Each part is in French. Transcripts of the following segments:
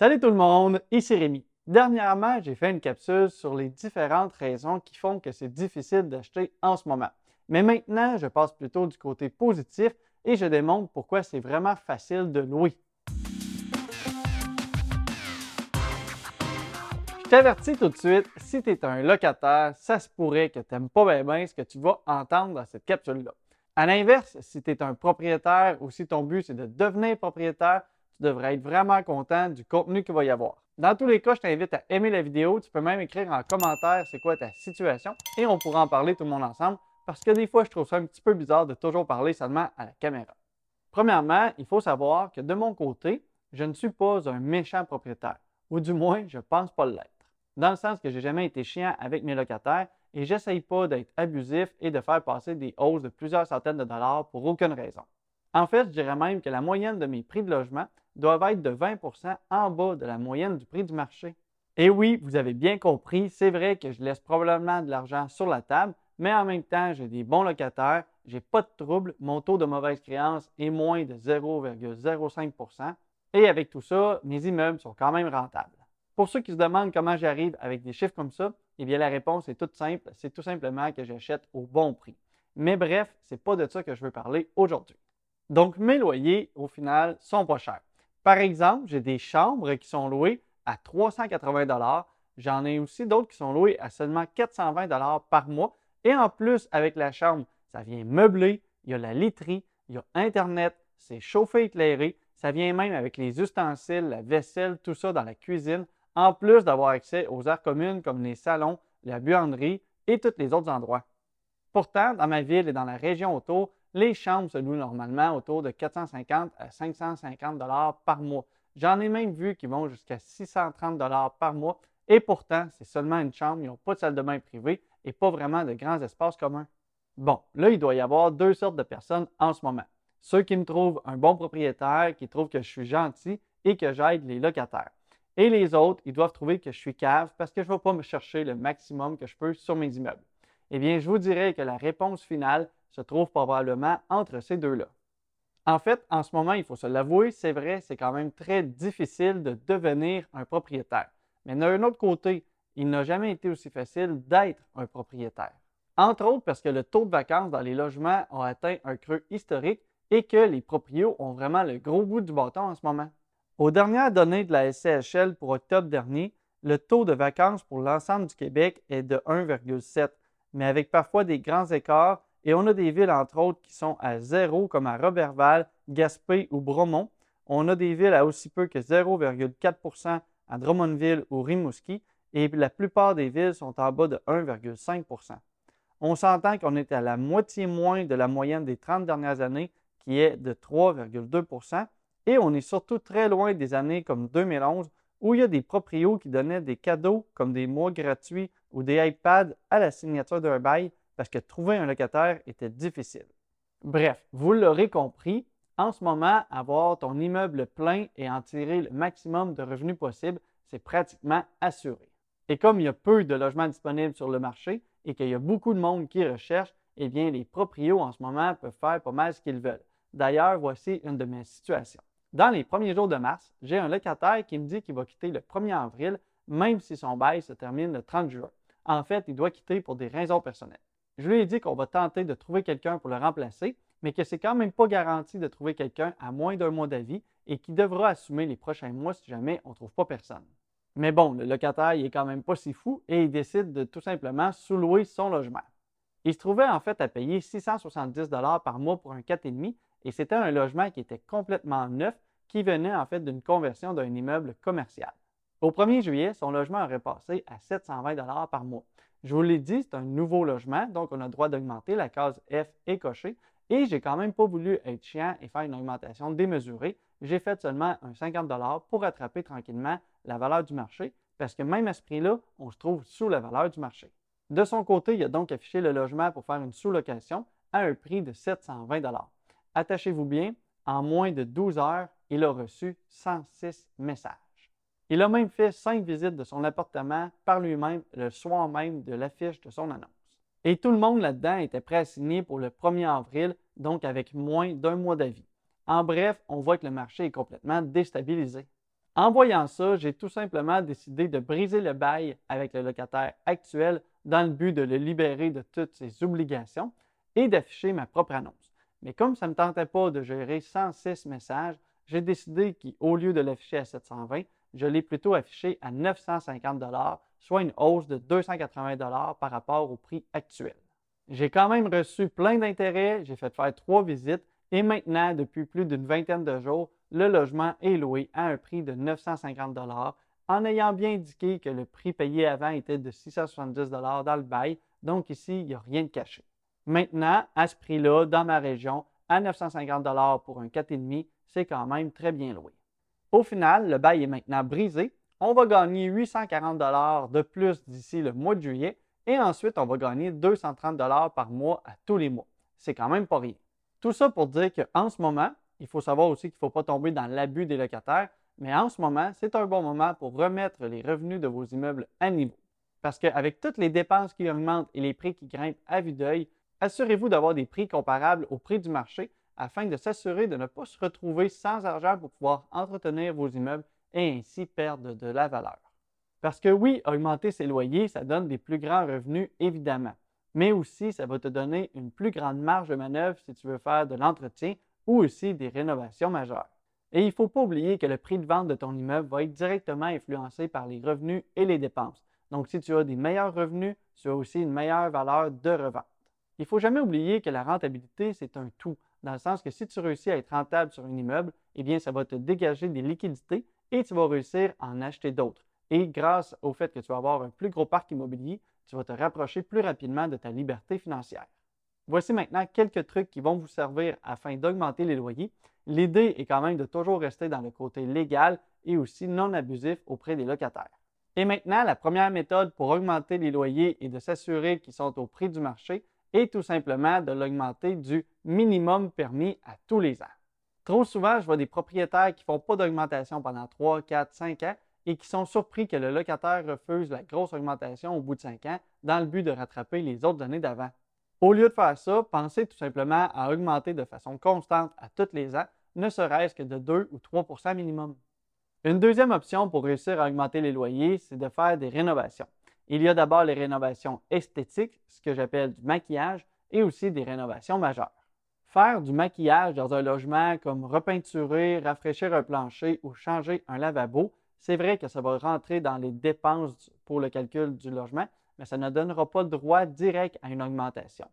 Salut tout le monde, ici Rémi. Dernièrement, j'ai fait une capsule sur les différentes raisons qui font que c'est difficile d'acheter en ce moment. Mais maintenant, je passe plutôt du côté positif et je démontre pourquoi c'est vraiment facile de louer. Je t'avertis tout de suite, si tu es un locataire, ça se pourrait que tu n'aimes pas bien, ce que tu vas entendre dans cette capsule-là. À l'inverse, si tu es un propriétaire ou si ton but c'est de devenir propriétaire, tu devrais être vraiment content du contenu qu'il va y avoir. Dans tous les cas, je t'invite à aimer la vidéo. Tu peux même écrire en commentaire c'est quoi ta situation et on pourra en parler tout le monde ensemble parce que des fois, je trouve ça un petit peu bizarre de toujours parler seulement à la caméra. Premièrement, il faut savoir que de mon côté, je ne suis pas un méchant propriétaire, ou du moins, je ne pense pas l'être. Dans le sens que j'ai jamais été chiant avec mes locataires et j'essaye pas d'être abusif et de faire passer des hausses de plusieurs centaines de dollars pour aucune raison. En fait, je dirais même que la moyenne de mes prix de logement doivent être de 20% en bas de la moyenne du prix du marché. Et oui, vous avez bien compris, c'est vrai que je laisse probablement de l'argent sur la table, mais en même temps, j'ai des bons locataires, j'ai pas de trouble, mon taux de mauvaise créance est moins de 0,05% et avec tout ça, mes immeubles sont quand même rentables. Pour ceux qui se demandent comment j'arrive avec des chiffres comme ça, eh bien la réponse est toute simple, c'est tout simplement que j'achète au bon prix. Mais bref, ce n'est pas de ça que je veux parler aujourd'hui. Donc mes loyers, au final, sont pas chers. Par exemple, j'ai des chambres qui sont louées à 380 J'en ai aussi d'autres qui sont louées à seulement 420 par mois. Et en plus, avec la chambre, ça vient meubler, il y a la literie, il y a Internet, c'est chauffé éclairé, ça vient même avec les ustensiles, la vaisselle, tout ça dans la cuisine, en plus d'avoir accès aux aires communes comme les salons, la buanderie et tous les autres endroits. Pourtant, dans ma ville et dans la région autour, les chambres se louent normalement autour de 450 à 550 dollars par mois. J'en ai même vu qui vont jusqu'à 630 dollars par mois et pourtant, c'est seulement une chambre, ils n'ont pas de salle de bain privée et pas vraiment de grands espaces communs. Bon, là, il doit y avoir deux sortes de personnes en ce moment. Ceux qui me trouvent un bon propriétaire, qui trouvent que je suis gentil et que j'aide les locataires. Et les autres, ils doivent trouver que je suis cave parce que je ne vais pas me chercher le maximum que je peux sur mes immeubles. Eh bien, je vous dirais que la réponse finale se trouve probablement entre ces deux-là. En fait, en ce moment, il faut se l'avouer, c'est vrai, c'est quand même très difficile de devenir un propriétaire. Mais d'un autre côté, il n'a jamais été aussi facile d'être un propriétaire. Entre autres parce que le taux de vacances dans les logements a atteint un creux historique et que les proprios ont vraiment le gros bout du bâton en ce moment. Aux dernières données de la SCHL pour octobre dernier, le taux de vacances pour l'ensemble du Québec est de 1,7, mais avec parfois des grands écarts, et on a des villes, entre autres, qui sont à zéro, comme à Robertval, Gaspé ou Bromont. On a des villes à aussi peu que 0,4% à Drummondville ou Rimouski, et la plupart des villes sont en bas de 1,5% On s'entend qu'on est à la moitié moins de la moyenne des 30 dernières années, qui est de 3,2% et on est surtout très loin des années comme 2011 où il y a des proprios qui donnaient des cadeaux comme des mois gratuits ou des iPads à la signature d'un bail parce que trouver un locataire était difficile. Bref, vous l'aurez compris, en ce moment, avoir ton immeuble plein et en tirer le maximum de revenus possible, c'est pratiquement assuré. Et comme il y a peu de logements disponibles sur le marché et qu'il y a beaucoup de monde qui recherche, eh bien, les proprios en ce moment peuvent faire pas mal ce qu'ils veulent. D'ailleurs, voici une de mes situations. Dans les premiers jours de mars, j'ai un locataire qui me dit qu'il va quitter le 1er avril, même si son bail se termine le 30 juin. En fait, il doit quitter pour des raisons personnelles. Je lui ai dit qu'on va tenter de trouver quelqu'un pour le remplacer, mais que c'est quand même pas garanti de trouver quelqu'un à moins d'un mois d'avis et qui devra assumer les prochains mois si jamais on ne trouve pas personne. Mais bon, le locataire il est quand même pas si fou et il décide de tout simplement sous-louer son logement. Il se trouvait en fait à payer 670 par mois pour un 4,5 et c'était un logement qui était complètement neuf qui venait en fait d'une conversion d'un immeuble commercial. Au 1er juillet, son logement aurait passé à 720 par mois. Je vous l'ai dit, c'est un nouveau logement, donc on a le droit d'augmenter. La case F est cochée. Et j'ai quand même pas voulu être chiant et faire une augmentation démesurée. J'ai fait seulement un 50 pour rattraper tranquillement la valeur du marché, parce que même à ce prix-là, on se trouve sous la valeur du marché. De son côté, il a donc affiché le logement pour faire une sous-location à un prix de 720 Attachez-vous bien, en moins de 12 heures, il a reçu 106 messages. Il a même fait cinq visites de son appartement par lui-même le soir même de l'affiche de son annonce. Et tout le monde là-dedans était prêt à signer pour le 1er avril, donc avec moins d'un mois d'avis. En bref, on voit que le marché est complètement déstabilisé. En voyant ça, j'ai tout simplement décidé de briser le bail avec le locataire actuel dans le but de le libérer de toutes ses obligations et d'afficher ma propre annonce. Mais comme ça ne me tentait pas de gérer 106 messages, j'ai décidé qu'au lieu de l'afficher à 720, je l'ai plutôt affiché à 950 soit une hausse de 280 par rapport au prix actuel. J'ai quand même reçu plein d'intérêts, j'ai fait faire trois visites et maintenant, depuis plus d'une vingtaine de jours, le logement est loué à un prix de 950 en ayant bien indiqué que le prix payé avant était de 670 dans le bail, donc ici, il n'y a rien de caché. Maintenant, à ce prix-là, dans ma région, à 950 pour un 4,5, c'est quand même très bien loué. Au final, le bail est maintenant brisé. On va gagner 840 de plus d'ici le mois de juillet et ensuite, on va gagner 230 par mois à tous les mois. C'est quand même pas rien. Tout ça pour dire qu'en ce moment, il faut savoir aussi qu'il ne faut pas tomber dans l'abus des locataires, mais en ce moment, c'est un bon moment pour remettre les revenus de vos immeubles à niveau. Parce qu'avec toutes les dépenses qui augmentent et les prix qui grimpent à vue d'œil, assurez-vous d'avoir des prix comparables au prix du marché afin de s'assurer de ne pas se retrouver sans argent pour pouvoir entretenir vos immeubles et ainsi perdre de la valeur. Parce que oui, augmenter ses loyers, ça donne des plus grands revenus, évidemment, mais aussi ça va te donner une plus grande marge de manœuvre si tu veux faire de l'entretien ou aussi des rénovations majeures. Et il ne faut pas oublier que le prix de vente de ton immeuble va être directement influencé par les revenus et les dépenses. Donc, si tu as des meilleurs revenus, tu as aussi une meilleure valeur de revente. Il ne faut jamais oublier que la rentabilité, c'est un tout, dans le sens que si tu réussis à être rentable sur un immeuble, eh bien, ça va te dégager des liquidités et tu vas réussir à en acheter d'autres. Et grâce au fait que tu vas avoir un plus gros parc immobilier, tu vas te rapprocher plus rapidement de ta liberté financière. Voici maintenant quelques trucs qui vont vous servir afin d'augmenter les loyers. L'idée est quand même de toujours rester dans le côté légal et aussi non abusif auprès des locataires. Et maintenant, la première méthode pour augmenter les loyers et de s'assurer qu'ils sont au prix du marché est tout simplement de l'augmenter du minimum permis à tous les ans. Trop souvent, je vois des propriétaires qui ne font pas d'augmentation pendant 3, 4, 5 ans et qui sont surpris que le locataire refuse la grosse augmentation au bout de 5 ans dans le but de rattraper les autres années d'avant. Au lieu de faire ça, pensez tout simplement à augmenter de façon constante à tous les ans, ne serait-ce que de 2 ou 3% minimum. Une deuxième option pour réussir à augmenter les loyers, c'est de faire des rénovations. Il y a d'abord les rénovations esthétiques, ce que j'appelle du maquillage, et aussi des rénovations majeures. Faire du maquillage dans un logement comme repeinturer, rafraîchir un plancher ou changer un lavabo, c'est vrai que ça va rentrer dans les dépenses pour le calcul du logement, mais ça ne donnera pas droit direct à une augmentation.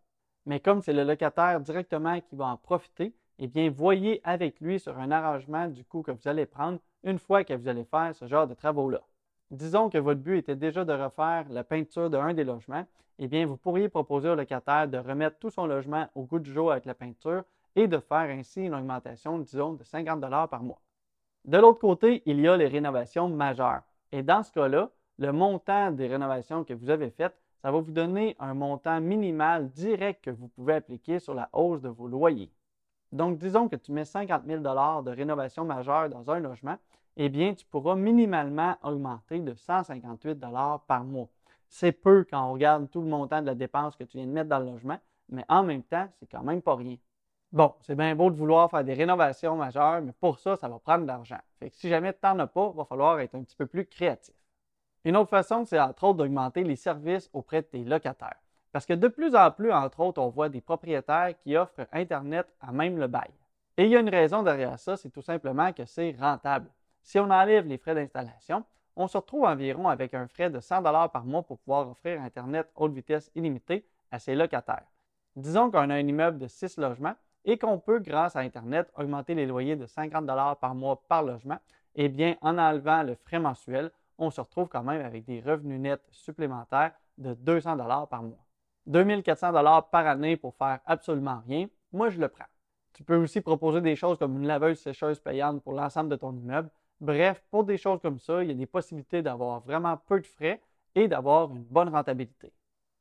Mais comme c'est le locataire directement qui va en profiter, eh bien, voyez avec lui sur un arrangement du coût que vous allez prendre une fois que vous allez faire ce genre de travaux-là. Disons que votre but était déjà de refaire la peinture d'un des logements, eh bien, vous pourriez proposer au locataire de remettre tout son logement au goût du jour avec la peinture et de faire ainsi une augmentation, disons, de 50 par mois. De l'autre côté, il y a les rénovations majeures. Et dans ce cas-là, le montant des rénovations que vous avez faites, ça va vous donner un montant minimal direct que vous pouvez appliquer sur la hausse de vos loyers. Donc, disons que tu mets 50 000 de rénovation majeure dans un logement, eh bien, tu pourras minimalement augmenter de 158 par mois. C'est peu quand on regarde tout le montant de la dépense que tu viens de mettre dans le logement, mais en même temps, c'est quand même pas rien. Bon, c'est bien beau de vouloir faire des rénovations majeures, mais pour ça, ça va prendre de l'argent. Fait que si jamais tu n'en as pas, il va falloir être un petit peu plus créatif. Une autre façon, c'est entre autres d'augmenter les services auprès de tes locataires. Parce que de plus en plus, entre autres, on voit des propriétaires qui offrent Internet à même le bail. Et il y a une raison derrière ça, c'est tout simplement que c'est rentable. Si on enlève les frais d'installation, on se retrouve environ avec un frais de 100 par mois pour pouvoir offrir Internet haute vitesse illimitée à ses locataires. Disons qu'on a un immeuble de 6 logements et qu'on peut, grâce à Internet, augmenter les loyers de 50 par mois par logement. Eh bien, en enlevant le frais mensuel, on se retrouve quand même avec des revenus nets supplémentaires de 200 dollars par mois. 2400 dollars par année pour faire absolument rien, moi je le prends. Tu peux aussi proposer des choses comme une laveuse sécheuse payante pour l'ensemble de ton immeuble. Bref, pour des choses comme ça, il y a des possibilités d'avoir vraiment peu de frais et d'avoir une bonne rentabilité.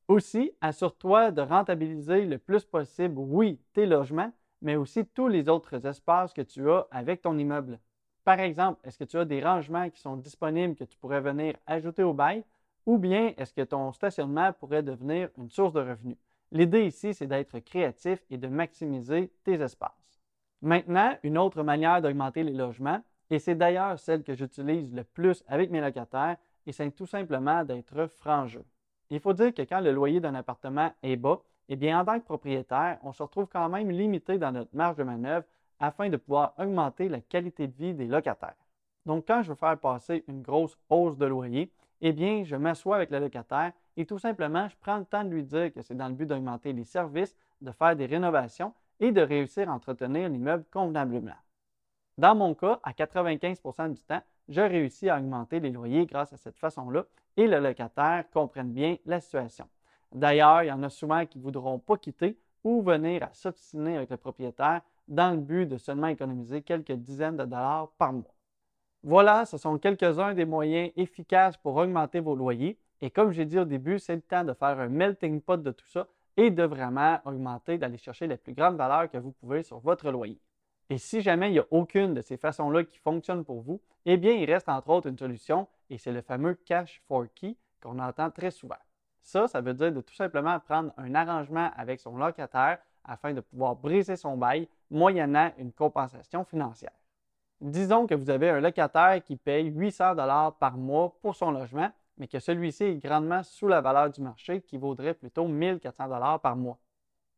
Aussi, assure-toi de rentabiliser le plus possible, oui, tes logements, mais aussi tous les autres espaces que tu as avec ton immeuble. Par exemple, est-ce que tu as des rangements qui sont disponibles que tu pourrais venir ajouter au bail ou bien est-ce que ton stationnement pourrait devenir une source de revenus? L'idée ici, c'est d'être créatif et de maximiser tes espaces. Maintenant, une autre manière d'augmenter les logements, Et c'est d'ailleurs celle que j'utilise le plus avec mes locataires et c'est tout simplement d'être franc Il faut dire que quand le loyer d'un appartement est bas, eh bien, en tant que propriétaire, on se retrouve quand même limité dans notre marge de manœuvre afin de pouvoir augmenter la qualité de vie des locataires. Donc, quand je veux faire passer une grosse hausse de loyer, eh bien, je m'assois avec le locataire et tout simplement, je prends le temps de lui dire que c'est dans le but d'augmenter les services, de faire des rénovations et de réussir à entretenir l'immeuble convenablement. Dans mon cas, à 95% du temps, je réussis à augmenter les loyers grâce à cette façon-là et le locataire comprenne bien la situation. D'ailleurs, il y en a souvent qui ne voudront pas quitter ou venir à s'obstiner avec le propriétaire dans le but de seulement économiser quelques dizaines de dollars par mois. Voilà, ce sont quelques-uns des moyens efficaces pour augmenter vos loyers. Et comme j'ai dit au début, c'est le temps de faire un melting pot de tout ça et de vraiment augmenter, d'aller chercher les plus grandes valeurs que vous pouvez sur votre loyer. Et si jamais il n'y a aucune de ces façons-là qui fonctionne pour vous, eh bien, il reste entre autres une solution et c'est le fameux cash for key qu'on entend très souvent. Ça, ça veut dire de tout simplement prendre un arrangement avec son locataire afin de pouvoir briser son bail moyennant une compensation financière. Disons que vous avez un locataire qui paye 800 dollars par mois pour son logement, mais que celui-ci est grandement sous la valeur du marché qui vaudrait plutôt 1400 dollars par mois.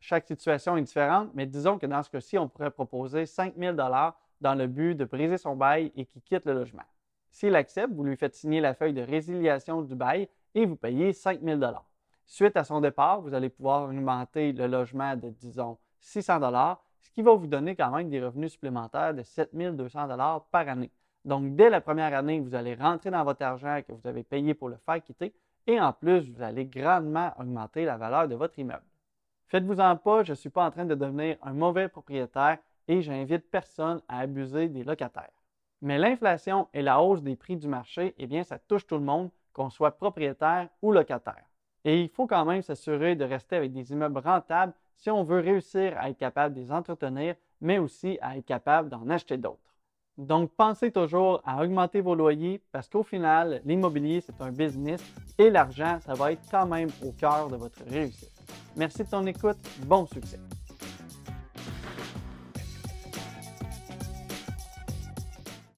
Chaque situation est différente, mais disons que dans ce cas-ci, on pourrait proposer 5000 dollars dans le but de briser son bail et qu'il quitte le logement. S'il accepte, vous lui faites signer la feuille de résiliation du bail et vous payez 5 000 Suite à son départ, vous allez pouvoir augmenter le logement de, disons, 600 ce qui va vous donner quand même des revenus supplémentaires de 7 200 par année. Donc, dès la première année, vous allez rentrer dans votre argent que vous avez payé pour le faire quitter et en plus, vous allez grandement augmenter la valeur de votre immeuble. Faites-vous-en pas, je ne suis pas en train de devenir un mauvais propriétaire et j'invite personne à abuser des locataires. Mais l'inflation et la hausse des prix du marché, eh bien, ça touche tout le monde, qu'on soit propriétaire ou locataire. Et il faut quand même s'assurer de rester avec des immeubles rentables si on veut réussir à être capable de les entretenir, mais aussi à être capable d'en acheter d'autres. Donc, pensez toujours à augmenter vos loyers parce qu'au final, l'immobilier, c'est un business et l'argent, ça va être quand même au cœur de votre réussite. Merci de ton écoute. Bon succès.